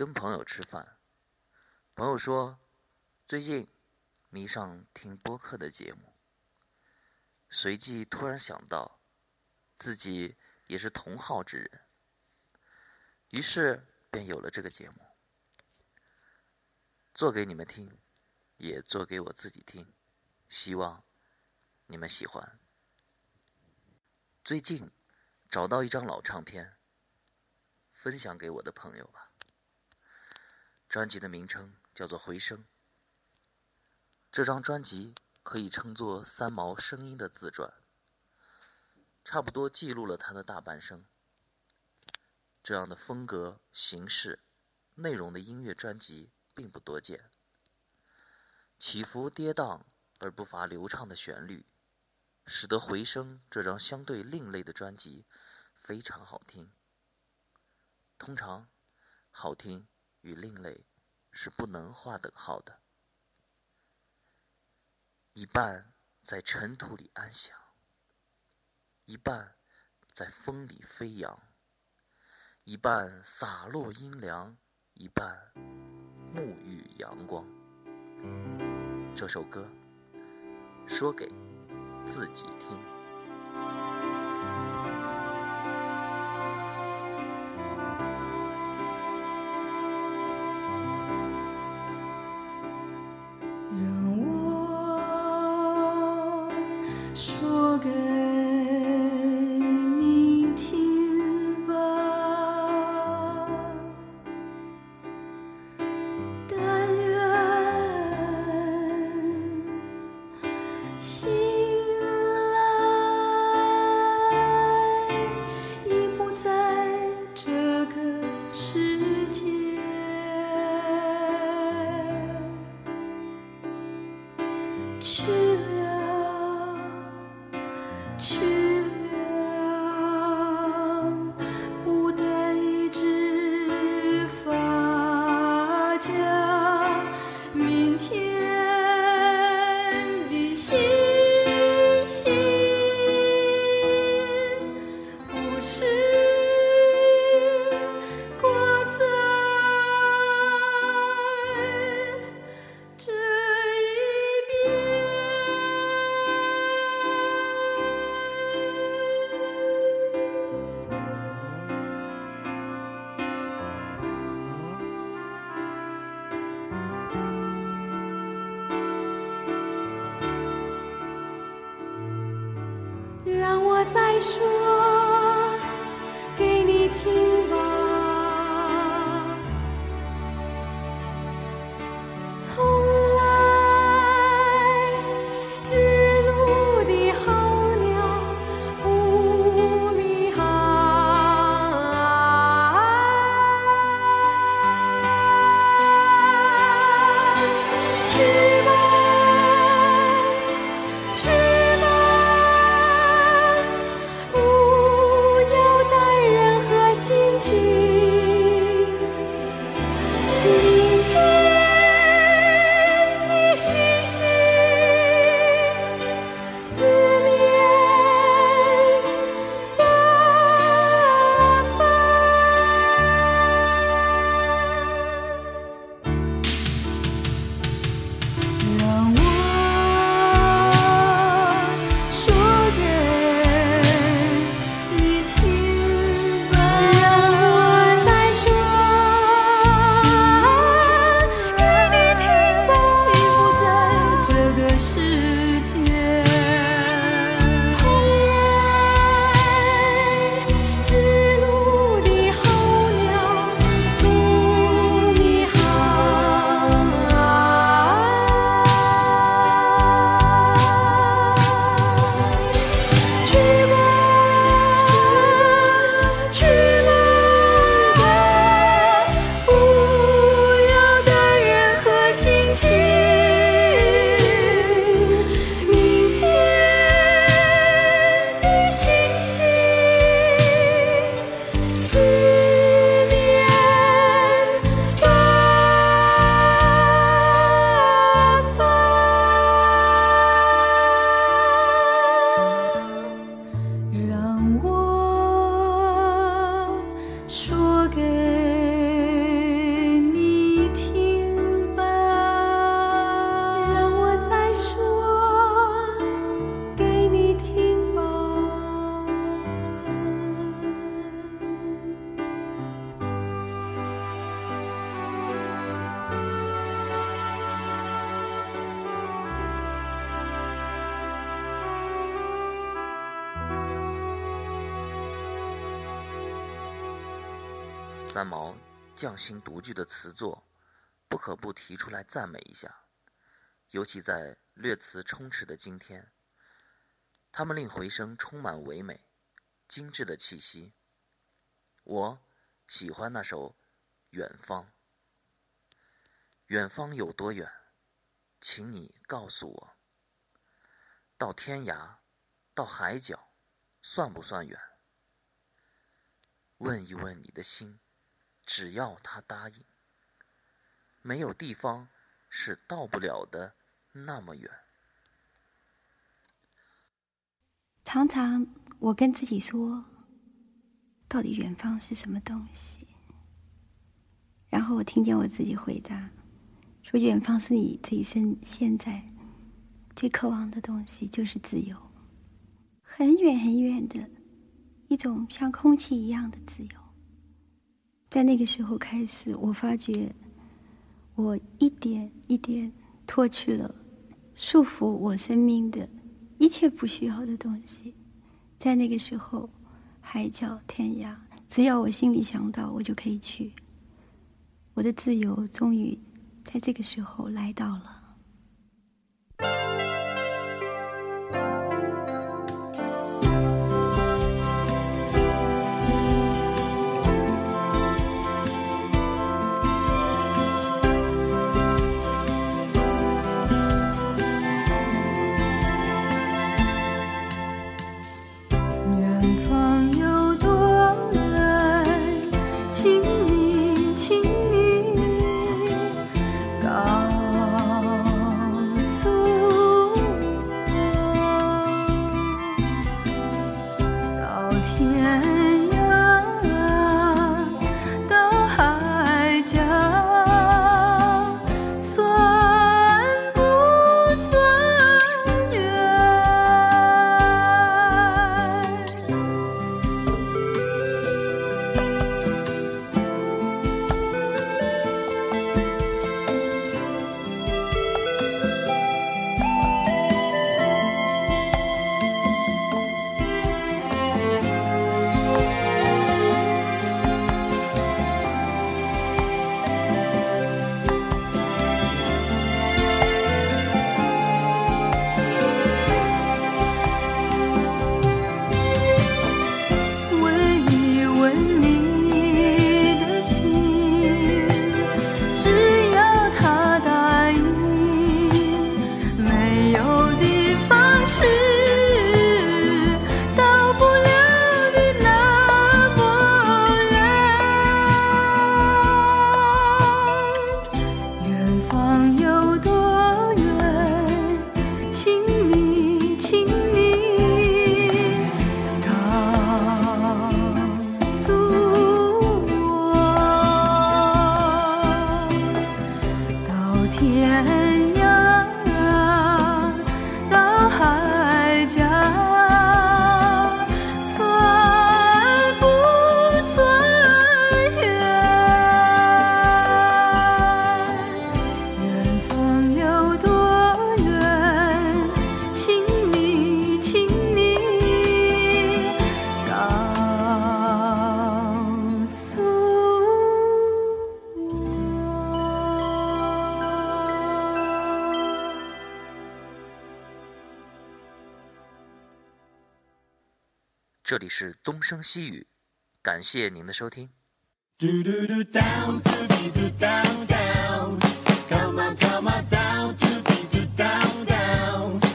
跟朋友吃饭，朋友说最近迷上听播客的节目，随即突然想到自己也是同好之人，于是便有了这个节目，做给你们听，也做给我自己听，希望你们喜欢。最近找到一张老唱片，分享给我的朋友吧。专辑的名称叫做《回声》。这张专辑可以称作三毛声音的自传，差不多记录了他的大半生。这样的风格、形式、内容的音乐专辑并不多见，起伏跌宕而不乏流畅的旋律，使得《回声》这张相对另类的专辑非常好听。通常，好听。与另类是不能划等号的。一半在尘土里安详，一半在风里飞扬，一半洒落阴凉，一半沐浴阳光。这首歌说给自己听。good. 去。说。三毛匠心独具的词作，不可不提出来赞美一下。尤其在略词充斥的今天，他们令回声充满唯美、精致的气息。我喜欢那首《远方》。远方有多远？请你告诉我。到天涯，到海角，算不算远？问一问你的心，只要他答应，没有地方是到不了的那么远。常常我跟自己说，到底远方是什么东西？然后我听见我自己回答。说远方是你这一生现在最渴望的东西，就是自由，很远很远的一种像空气一样的自由。在那个时候开始，我发觉我一点一点脱去了束缚我生命的一切不需要的东西。在那个时候，海角天涯，只要我心里想到，我就可以去。我的自由终于。在这个时候来到了。这里是东声西语，感谢您的收听。Come on, come on, downthey down, down.